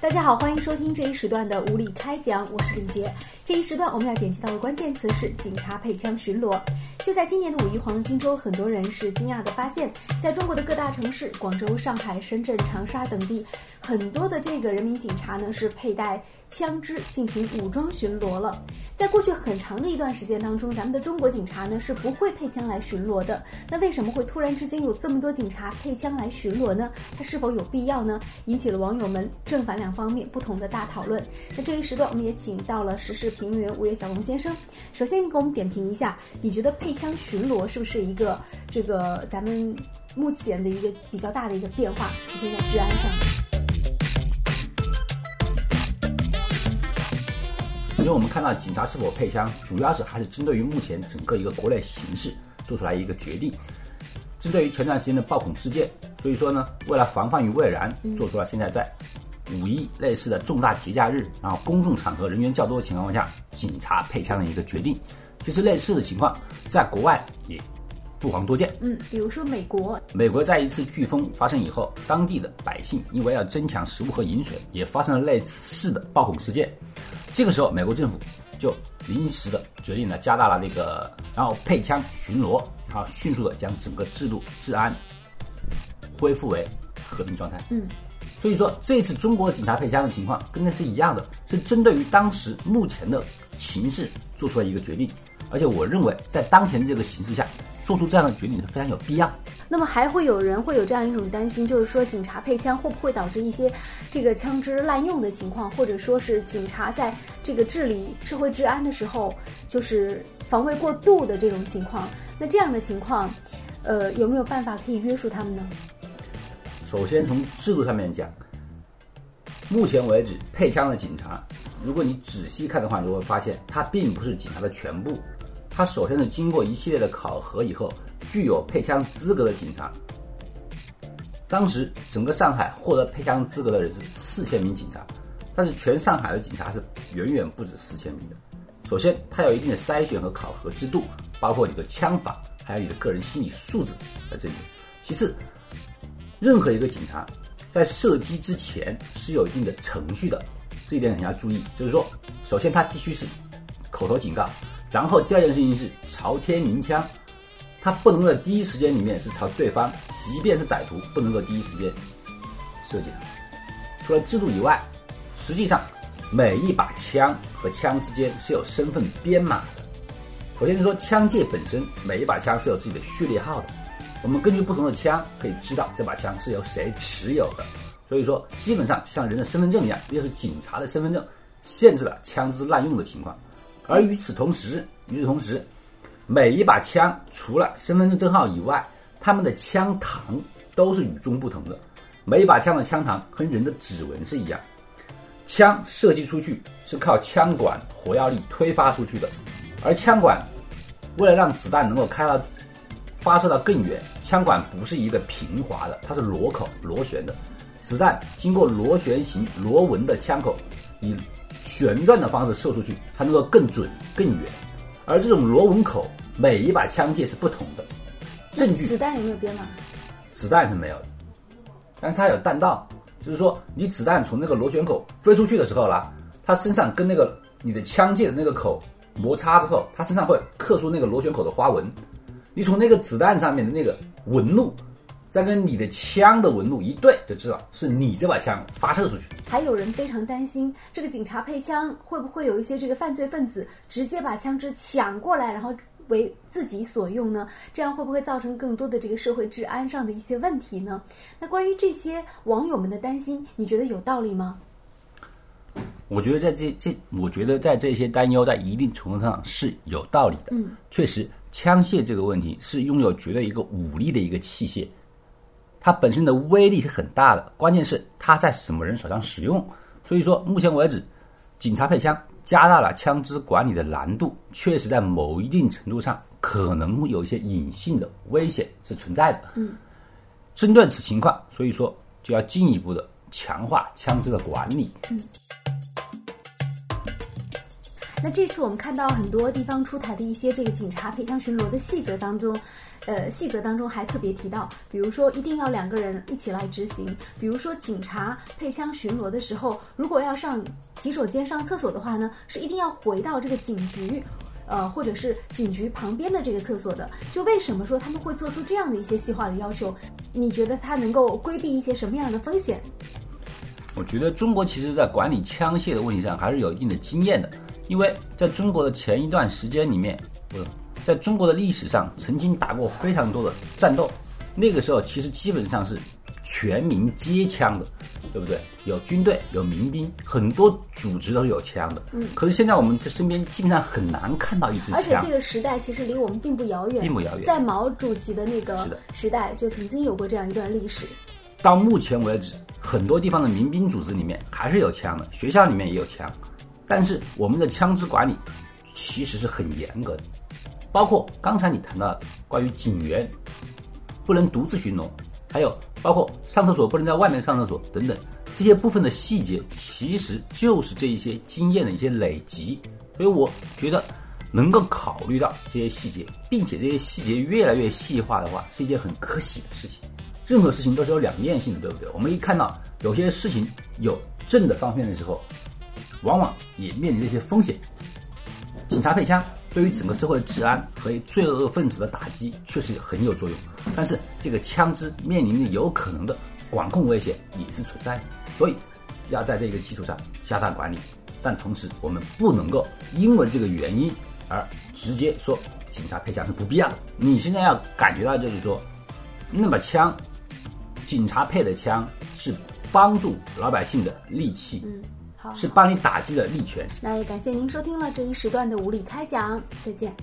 大家好，欢迎收听这一时段的无理开讲，我是李杰。这一时段我们要点击到的关键词是警察配枪巡逻。就在今年的五一黄金周，很多人是惊讶的发现，在中国的各大城市，广州、上海、深圳、长沙等地，很多的这个人民警察呢是佩戴枪支进行武装巡逻了。在过去很长的一段时间当中，咱们的中国警察呢是不会配枪来巡逻的。那为什么会突然之间有这么多警察配枪来巡逻呢？它是否有必要呢？引起了网友们正反两方面不同的大讨论。那这一时段，我们也请到了时事评论员吴越小龙先生。首先，你给我们点评一下，你觉得配枪巡逻是不是一个这个咱们目前的一个比较大的一个变化，体现在治安上？因为，我们看到警察是否配枪，主要是还是针对于目前整个一个国内形势做出来一个决定。针对于前段时间的暴恐事件，所以说呢，为了防范于未然，做出了现在在五一类似的重大节假日，然后公众场合人员较多的情况下，警察配枪的一个决定。其实类似的情况在国外也不遑多见。嗯，比如说美国，美国在一次飓风发生以后，当地的百姓因为要增强食物和饮水，也发生了类似的暴恐事件。这个时候，美国政府就临时的决定了加大了那个，然后配枪巡逻，然后迅速的将整个制度治安恢复为和平状态。嗯，所以说这次中国警察配枪的情况跟那是一样的，是针对于当时目前的情势做出了一个决定，而且我认为在当前这个形势下做出这样的决定是非常有必要。那么还会有人会有这样一种担心，就是说警察配枪会不会导致一些这个枪支滥用的情况，或者说是警察在这个治理社会治安的时候，就是防卫过度的这种情况？那这样的情况，呃，有没有办法可以约束他们呢？首先从制度上面讲，目前为止配枪的警察，如果你仔细看的话，你就会发现他并不是警察的全部。他首先是经过一系列的考核以后，具有配枪资格的警察。当时整个上海获得配枪资格的人是四千名警察，但是全上海的警察是远远不止四千名的。首先，它有一定的筛选和考核制度，包括你的枪法，还有你的个人心理素质在这里。其次，任何一个警察在射击之前是有一定的程序的，这一点你要注意。就是说，首先他必须是口头警告。然后第二件事情是朝天鸣枪，他不能在第一时间里面是朝对方，即便是歹徒，不能够第一时间射击他。除了制度以外，实际上每一把枪和枪之间是有身份编码的。首先是说枪械本身，每一把枪是有自己的序列号的。我们根据不同的枪可以知道这把枪是由谁持有的。所以说，基本上就像人的身份证一样，又是警察的身份证，限制了枪支滥用的情况。而与此同时，与此同时，每一把枪除了身份证证号以外，他们的枪膛都是与众不同的。每一把枪的枪膛和人的指纹是一样。枪射击出去是靠枪管火药力推发出去的，而枪管为了让子弹能够开到发射到更远，枪管不是一个平滑的，它是螺口螺旋的。子弹经过螺旋形螺纹的枪口，以旋转的方式射出去才能够更准更远，而这种螺纹口每一把枪械是不同的。证据子弹有没有编码？子弹是没有的，但是它有弹道，就是说你子弹从那个螺旋口飞出去的时候啦，它身上跟那个你的枪械的那个口摩擦之后，它身上会刻出那个螺旋口的花纹。你从那个子弹上面的那个纹路。再跟你的枪的纹路一对，就知道是你这把枪发射出去。还有人非常担心，这个警察配枪会不会有一些这个犯罪分子直接把枪支抢过来，然后为自己所用呢？这样会不会造成更多的这个社会治安上的一些问题呢？那关于这些网友们的担心，你觉得有道理吗？我觉得在这这，我觉得在这些担忧在一定程度上是有道理的。嗯，确实，枪械这个问题是拥有绝对一个武力的一个器械。它本身的威力是很大的，关键是它在什么人手上使用。所以说，目前为止，警察配枪加大了枪支管理的难度，确实在某一定程度上可能有一些隐性的危险是存在的。嗯，针对此情况，所以说就要进一步的强化枪支的管理。嗯。那这次我们看到很多地方出台的一些这个警察配枪巡逻的细则当中，呃，细则当中还特别提到，比如说一定要两个人一起来执行，比如说警察配枪巡逻的时候，如果要上洗手间、上厕所的话呢，是一定要回到这个警局。呃，或者是警局旁边的这个厕所的，就为什么说他们会做出这样的一些细化的要求？你觉得它能够规避一些什么样的风险？我觉得中国其实在管理枪械的问题上还是有一定的经验的，因为在中国的前一段时间里面，不，在中国的历史上曾经打过非常多的战斗，那个时候其实基本上是全民皆枪的。对不对？有军队，有民兵，很多组织都是有枪的。嗯。可是现在我们的身边基本上很难看到一支枪。而且这个时代其实离我们并不遥远。并不遥远。在毛主席的那个时代，就曾经有过这样一段历史。到目前为止，很多地方的民兵组织里面还是有枪的，学校里面也有枪，但是我们的枪支管理其实是很严格的。包括刚才你谈到关于警员不能独自巡逻，还有。包括上厕所不能在外面上厕所等等，这些部分的细节，其实就是这一些经验的一些累积。所以我觉得，能够考虑到这些细节，并且这些细节越来越细化的话，是一件很可喜的事情。任何事情都是有两面性的，对不对？我们一看到有些事情有正的方面的时候，往往也面临着一些风险。警察配枪。对于整个社会的治安和罪恶分子的打击确实很有作用，但是这个枪支面临的有可能的管控危险也是存在的，所以要在这个基础上加大管理。但同时，我们不能够因为这个原因而直接说警察配枪是不必要的。你现在要感觉到就是说，那么枪，警察配的枪是帮助老百姓的利器。嗯，好是帮你打击的利权。那也感谢您收听了这一时段的无理开讲，再见。